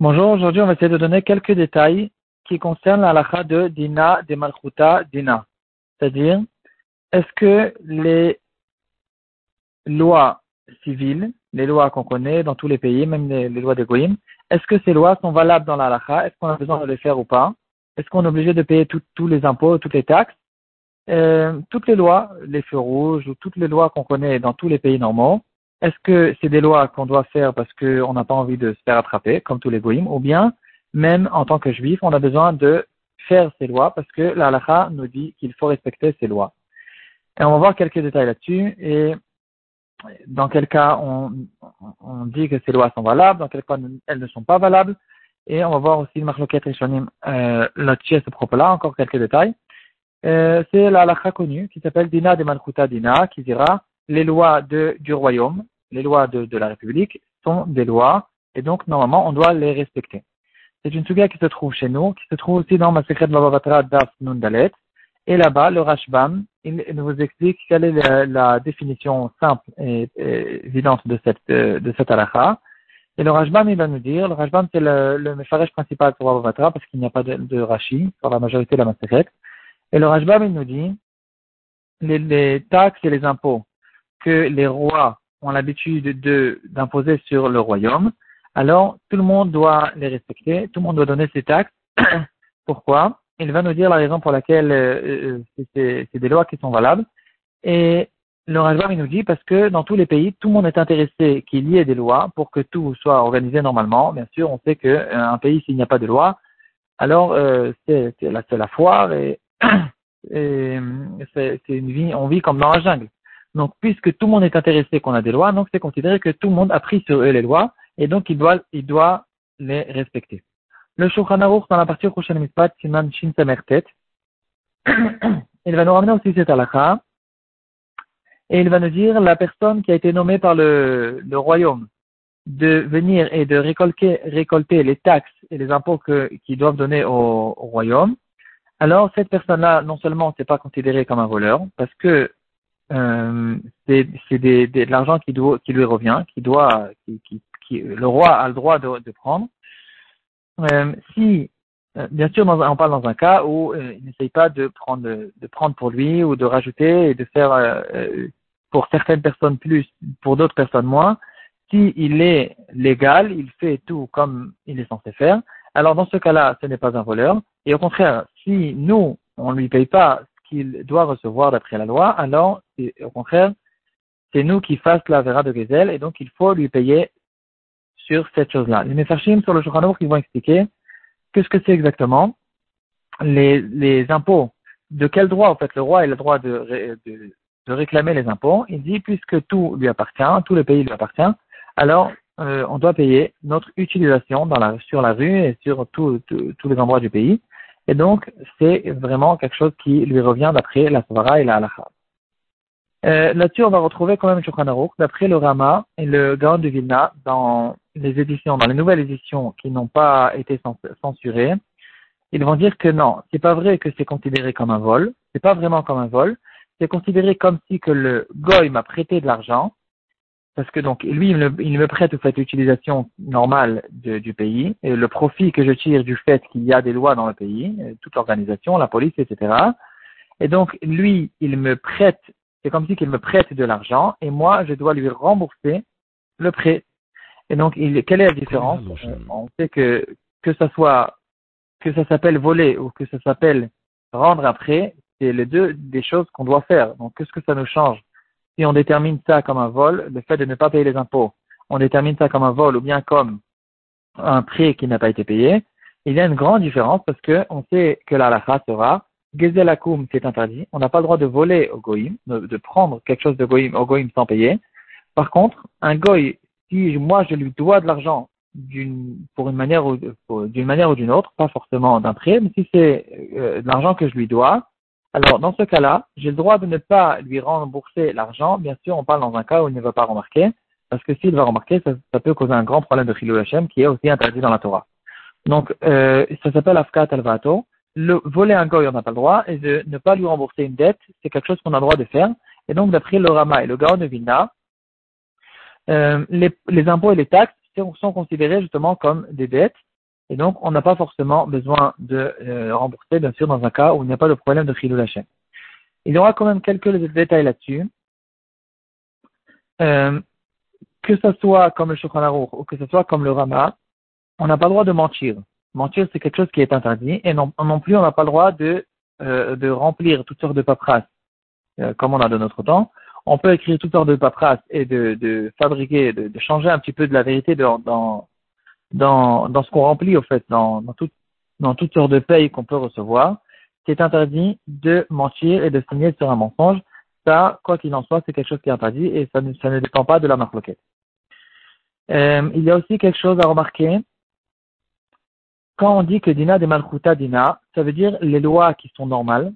Bonjour, aujourd'hui on va essayer de donner quelques détails qui concernent la halakha de Dina de Malchuta Dina. C'est-à-dire, est-ce que les lois civiles, les lois qu'on connaît dans tous les pays, même les, lois de Goïm, est-ce que ces lois sont valables dans la halakha? Est-ce qu'on a besoin de les faire ou pas? Est-ce qu'on est obligé de payer tous les impôts, toutes les taxes? Euh, Toutes les lois, les feux rouges ou toutes les lois qu'on connaît dans tous les pays normaux, est-ce que c'est des lois qu'on doit faire parce qu'on n'a pas envie de se faire attraper, comme tous les goïms, ou bien, même en tant que juif, on a besoin de faire ces lois parce que la nous dit qu'il faut respecter ces lois. Et on va voir quelques détails là-dessus et dans quel cas on, dit que ces lois sont valables, dans quel cas elles ne sont pas valables. Et on va voir aussi le marloquette rishonim euh, là-dessus à ce propos-là, encore quelques détails. Euh, c'est la halakha connue qui s'appelle Dina de Malchuta Dina, qui dira les lois du royaume les lois de, de, la République sont des lois et donc normalement on doit les respecter. C'est une suga qui se trouve chez nous, qui se trouve aussi dans ma secrète Batra Daf Nundalet. Et là-bas, le Rashbam, il, nous explique quelle est la, définition simple et, évidente de cette, de cette halakha. Et le Rashbam, il va nous dire, le Rashbam, c'est le, le principal pour Batra parce qu'il n'y a pas de, de Rashi sur la majorité de la Maseret. Et le Rashbam, il nous dit, les, les taxes et les impôts que les rois ont l'habitude de, d'imposer sur le royaume, alors tout le monde doit les respecter, tout le monde doit donner ses taxes. Pourquoi? Il va nous dire la raison pour laquelle euh, euh, c'est, des lois qui sont valables. Et le Rajbam, il nous dit parce que dans tous les pays, tout le monde est intéressé qu'il y ait des lois pour que tout soit organisé normalement. Bien sûr, on sait qu'un euh, pays, s'il n'y a pas de loi, alors c'est, c'est, la, c'est la foire et, une vie, on vit comme dans la jungle. Donc, puisque tout le monde est intéressé qu'on a des lois, donc c'est considéré que tout le monde a pris sur eux les lois, et donc il doit, il doit les respecter. Le Shulchan Aruch, dans la partie prochaine Mitzvah, Siman il va nous ramener aussi cette halakha, et il va nous dire la personne qui a été nommée par le, le royaume de venir et de récolter, récolter les taxes et les impôts qu'ils doivent donner au, au royaume, alors cette personne-là, non seulement c'est pas considéré comme un voleur, parce que euh, c'est de l'argent qui, doit, qui lui revient, qui doit, qui, qui, le roi a le droit de, de prendre. Euh, si, euh, bien sûr, on parle dans un cas où euh, il n'essaye pas de prendre, de prendre pour lui ou de rajouter et de faire euh, pour certaines personnes plus, pour d'autres personnes moins. Si il est légal, il fait tout comme il est censé faire. Alors dans ce cas-là, ce n'est pas un voleur. Et au contraire, si nous, on lui paye pas qu'il doit recevoir d'après la loi, alors, au contraire, c'est nous qui fassons la vera de Gezel, et donc il faut lui payer sur cette chose-là. Les Mefarshim sur le Shulchan qui vont expliquer qu'est-ce que c'est exactement les, impôts. De quel droit, en fait, le roi a le droit de, réclamer les impôts Il dit, puisque tout lui appartient, tout le pays lui appartient, alors euh, on doit payer notre utilisation sur la rue et sur tous les endroits du pays. Et donc, c'est vraiment quelque chose qui lui revient d'après la Svara et la Halacha. Euh, Là-dessus, on va retrouver quand même Shulchan d'après le Rama et le Gaon de Vilna, dans les éditions, dans les nouvelles éditions qui n'ont pas été censurées, ils vont dire que non, c'est pas vrai que c'est considéré comme un vol, c'est pas vraiment comme un vol, c'est considéré comme si que le goy m'a prêté de l'argent, parce que donc lui, il me, prête au fait l'utilisation normale du pays, et le profit que je tire du fait qu'il y a des lois dans le pays, euh, toute l'organisation, la police, etc. Et donc lui, il me prête, c'est comme si qu'il me prête de l'argent, et moi, je dois lui rembourser le prêt. Et donc, il, quelle est la différence? On sait que que ça soit que ça s'appelle voler ou que ça s'appelle rendre un prêt, c'est les deux des choses qu'on doit faire. Donc, qu'est-ce que ça nous change? Si on détermine ça comme un vol, le fait de ne pas payer les impôts, on détermine ça comme un vol ou bien comme un prêt qui n'a pas été payé, il y a une grande différence parce que on sait que la halakha sera gezelakum c'est interdit. On n'a pas le droit de voler au goïm, de, prendre quelque chose de goïm au goïm sans payer. Par contre, un goï, si moi je lui dois de l'argent d'une pour une manière ou d'une manière ou d'une autre, pas forcément d'un prêt, mais si c'est euh, de l'argent que je lui dois, alors, dans ce cas-là, j'ai le droit de ne pas lui rembourser l'argent. Bien sûr, on parle dans un cas où il ne va pas remarquer, parce que s'il va remarquer, ça, peut causer un grand problème de Chilou Hashem qui est aussi interdit dans la Torah. Donc, euh, ça s'appelle Afkat Alvato. Le voler un goy, on n'a pas le droit, et de ne pas lui rembourser une dette, c'est quelque chose qu'on a le droit de faire. Et donc, d'après le Rama et le Gaon de Vilna, euh, les, les impôts et les taxes sont considérés justement comme des dettes et donc, on n'a pas forcément besoin de euh, rembourser, bien sûr, dans un cas où il n'y a pas de problème de la chaîne. Il y aura quand même quelques détails là-dessus. Euh, que ce soit comme le Shulchan ou que ce soit comme le Rama, on n'a pas le droit de mentir. Mentir, c'est quelque chose qui est interdit. Et non, non plus, on n'a pas le droit de, euh, de remplir toutes sortes de paperasses, comme on a de notre temps. On peut écrire toutes sortes de paperasses et de, fabriquer, de, changer un petit peu de la vérité dans dans, dans ce qu'on remplit, au fait, dans, dans, tout, dans toutes sortes de payes qu'on peut recevoir, c'est interdit de mentir et de signer sur un mensonge. Ça, quoi qu'il en soit, c'est quelque chose qui est interdit et ça ne, ça ne dépend pas de la marloquette. Euh, il y a aussi quelque chose à remarquer. Quand on dit que Dina de Malchuta Dina, ça veut dire les lois qui sont normales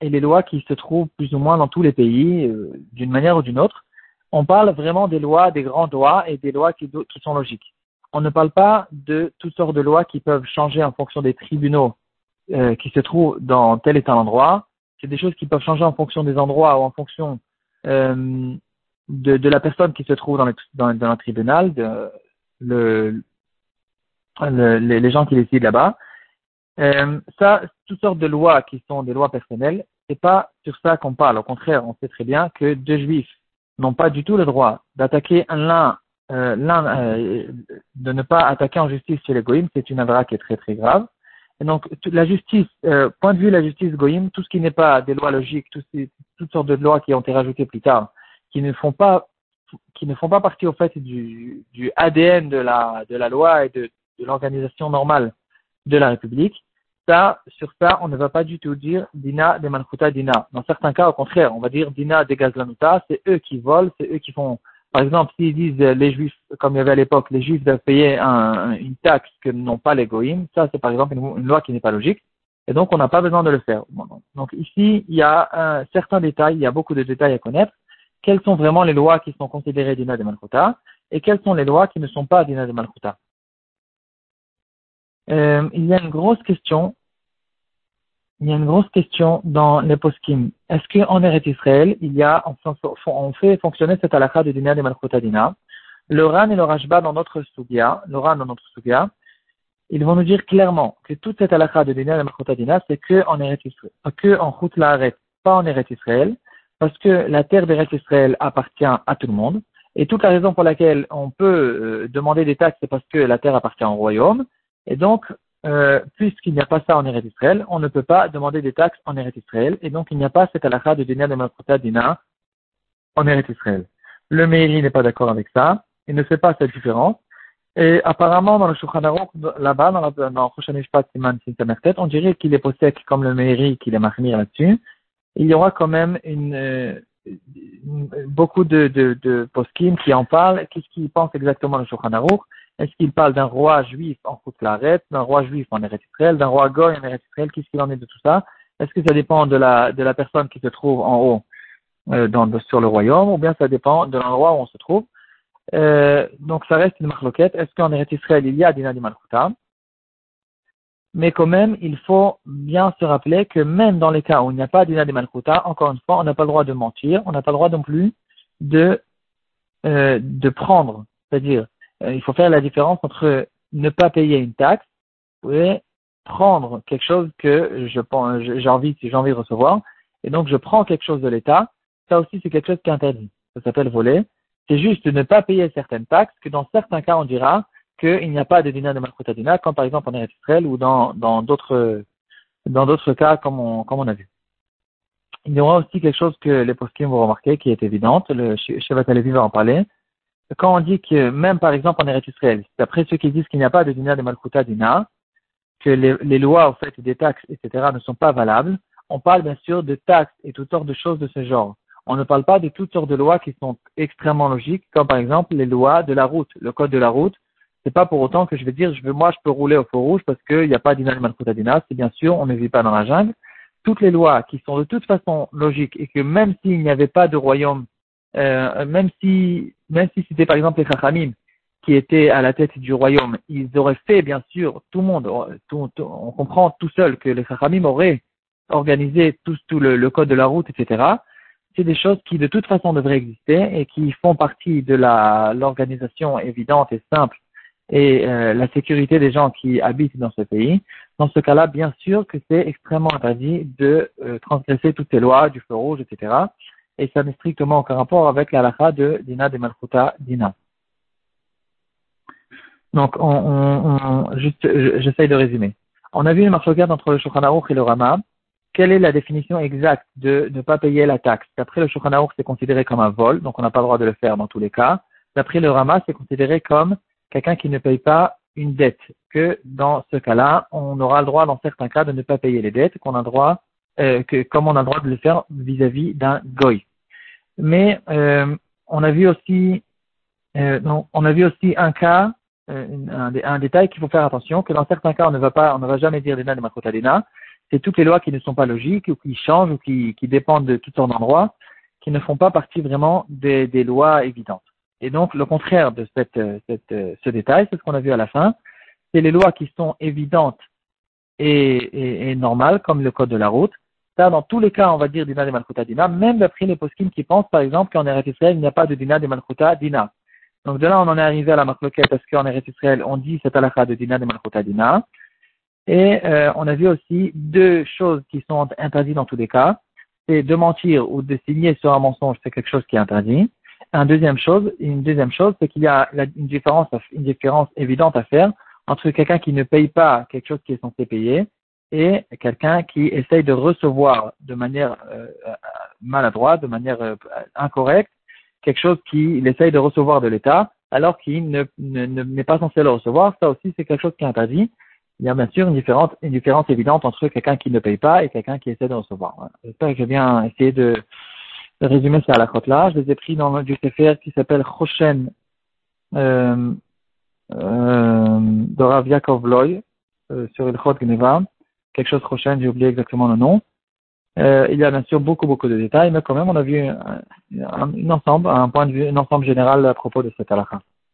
et les lois qui se trouvent plus ou moins dans tous les pays, euh, d'une manière ou d'une autre. On parle vraiment des lois, des grands lois et des lois qui, qui sont logiques on ne parle pas de toutes sortes de lois qui peuvent changer en fonction des tribunaux euh, qui se trouvent dans tel et tel endroit. C'est des choses qui peuvent changer en fonction des endroits ou en fonction euh, de, la personne qui se trouve dans, le, tribunal, les gens qui décident là-bas. Euh, ça, toutes sortes de lois qui sont des lois personnelles, c'est pas sur ça qu'on parle. Au contraire, on sait très bien que deux juifs n'ont pas du tout le droit d'attaquer l'un euh, de ne pas attaquer en justice chez les goïms, c'est une avra qui est très très grave. Et donc, la justice, euh, point de vue la justice goïm, tout ce qui n'est pas des lois logiques, tout toutes sortes de lois qui ont été rajoutées plus tard, qui ne font pas, qui ne font pas partie au fait du, du ADN de la, de la loi et de, de l'organisation normale de la République, ça, sur ça, on ne va pas du tout dire Dina de Malchuta Dina. Dans certains cas, au contraire, on va dire Dina de Gazlanuta, c'est eux qui volent, c'est eux qui font par exemple, s'ils disent euh, les juifs, comme il y avait à l'époque, les juifs doivent payer un, une taxe que n'ont pas les goïms, ça c'est par exemple une, loi qui n'est pas logique, et donc on n'a pas besoin de le faire. Donc ici, il y a un certain détail, il y a beaucoup de détails à connaître. Quelles sont vraiment les lois qui sont considérées d'Ina de Malchuta et quelles sont les lois qui ne sont pas d'Ina de Malchuta euh, Il y a une grosse question il y a une grosse question dans les poskim. Est-ce qu'en Eretz Israël, il y a, on fait fonctionner cette halakha de Dina de Malchotadina Le Ran et le Rajba dans notre Sugia, le Ran dans notre Sugia, ils vont nous dire clairement que toute cette halakha de Dina de Malchotadina, c'est que en Eretz Israël, que en Chut pas en Eretz Israël, parce que la terre d'Eretz Israël appartient à tout le monde. Et toute la raison pour laquelle on peut euh, demander des taxes, c'est parce que la terre appartient au royaume. Et donc, euh, puisqu'il n'y a pas ça en Eretz Israël, on ne peut pas demander des taxes en Eretz Israël, et donc il n'y a pas cette halakha de Dina de Malchota Dina en Eretz Israël. Le Meiri n'est pas d'accord avec ça, il ne fait pas cette différence, et apparemment dans le Shulchan Aruch, là-bas, dans, la, dans Mishpat Siman on dirait qu'il est possède comme le Meiri, qu'il est marmir là-dessus. Il y aura quand même une, euh, beaucoup de, de, de poskim qui en parlent, qu'est-ce qu'ils pensent exactement le Shulchan Aruch, est-ce qu'il parle d'un roi juif en Koutlaret, d'un roi juif en Eretz d'un roi goy en Eretz Qu'est-ce qu'il en est de tout ça? Est-ce que ça dépend de la, de la personne qui se trouve en haut euh, dans, sur le royaume ou bien ça dépend de l'endroit où on se trouve? Euh, Donc ça reste une marloquette. Est-ce qu'en Eretz Israël il y a Dina Malchuta mais quand même, il faut bien se rappeler que même dans les cas où il n'y a pas d'Ina de encore une fois, on n'a pas le droit de mentir, on n'a pas le droit non plus de, euh, de prendre, c'est-à-dire il faut faire la différence entre ne pas payer une taxe et prendre quelque chose que j'ai envie, j'ai envie de recevoir, et donc je prends quelque chose de l'État. Ça aussi, c'est quelque chose qui est interdit. Ça s'appelle voler. C'est juste de ne pas payer certaines taxes, que dans certains cas, on dira qu'il n'y a pas de dîner de Malchutadina, comme par exemple en Israël ou dans, d'autres, cas, comme on, a vu. Il y aura aussi quelque chose que les poskim vont remarquer, qui est évidente. Le Shevat va en parler quand on dit que même par exemple en Eretz Israël, d'après ceux qui disent qu'il n'y a pas de dinar de Malchuta dinar, que les, lois au fait des taxes, etc. ne sont pas valables, on parle bien sûr de taxes et toutes sortes de choses de ce genre. On ne parle pas de toutes sortes de lois qui sont extrêmement logiques, comme par exemple les lois de la route, le code de la route. C'est pas pour autant que je vais dire, je veux, moi, je peux rouler au feu rouge parce qu'il n'y a pas dinar de Malchuta dinar. C'est bien sûr, on ne vit pas dans la jungle. Toutes les lois qui sont de toute façon logiques et que même s'il n'y avait pas de royaume euh, même si même si c'était par exemple les Chachamim qui étaient à la tête du royaume, ils auraient fait bien sûr tout le monde, on comprend tout seul que les Chachamim auraient organisé tout, le, code de la route, etc. c'est des choses qui de toute façon devraient exister et qui font partie de l'organisation évidente et simple et euh, la sécurité des gens qui habitent dans ce pays. Dans ce cas-là, bien sûr que c'est extrêmement interdit de euh, transgresser toutes ces lois du feu rouge, etc. Et ça n'a strictement aucun rapport avec la lacha de Dina de Malchuta Dina. Donc, on, j'essaye de résumer. On a vu une marche entre le Shulchan et le Rama quelle est la définition exacte de ne pas payer la taxe? D'après le Shulchan c'est considéré comme un vol, donc on n'a pas le droit de le faire dans tous les cas. D'après le Rama, c'est considéré comme quelqu'un qui ne paye pas une dette, que dans ce cas-là, on aura le droit dans certains cas de ne pas payer les dettes, qu'on a le droit, euh, que comme on a le droit de le faire vis-à-vis d'un goy. Mais euh, on a vu aussi, euh, non, on a vu aussi un cas, un, un, détail qu'il faut faire attention, que dans certains cas on ne va pas, on ne va jamais dire des de makotadena, c'est toutes les lois qui ne sont pas logiques ou qui changent ou qui, qui dépendent de tout sortes d'endroits, qui ne font pas partie vraiment des, des, lois évidentes. Et donc, le contraire de cette, ce détail, c'est ce qu'on a vu à la fin, c'est les lois qui sont évidentes et, et, normales, comme le code de la route. Dans tous les cas, on va dire dina de malchuta dina, même d'après les poskim qui pensent, par exemple, qu'en Eretz Israël, il n'y a pas de dina de malchuta dina. Donc de là, on en est arrivé à la marloquette parce qu'en Eretz Israël, on dit cette halakha de dina de malchuta dina. Et euh, on a vu aussi deux choses qui sont interdites dans tous les cas. C'est de mentir ou de signer sur un mensonge, c'est quelque chose qui est interdit. Un deuxième chose, une deuxième chose, c'est qu'il y a une différence, une différence évidente à faire entre quelqu'un qui ne paye pas quelque chose qui est censé payer et quelqu'un qui essaye de recevoir de manière euh, maladroite, de manière euh, incorrecte, quelque chose qu'il essaye de recevoir de l'État alors qu'il ne, n'est pas censé le recevoir. Ça aussi, c'est quelque chose qui est interdit il y a bien sûr une différence, une différence évidente entre quelqu'un qui ne paye pas et quelqu'un qui essaie de recevoir. J'espère que j'ai bien essayé de, résumer ça à la crotte là. Je les ai pris dans le Sefer qui s'appelle Choshen euh, euh, de Rav Yaakov Loy euh, sur le Chot Gneva. Quelque chose Choshen, j'ai oublié exactement le nom. Euh, il y a bien sûr beaucoup, beaucoup de détails, mais quand même, on a vu un, un, un ensemble, un point de vue, un ensemble général à propos de cette halakha.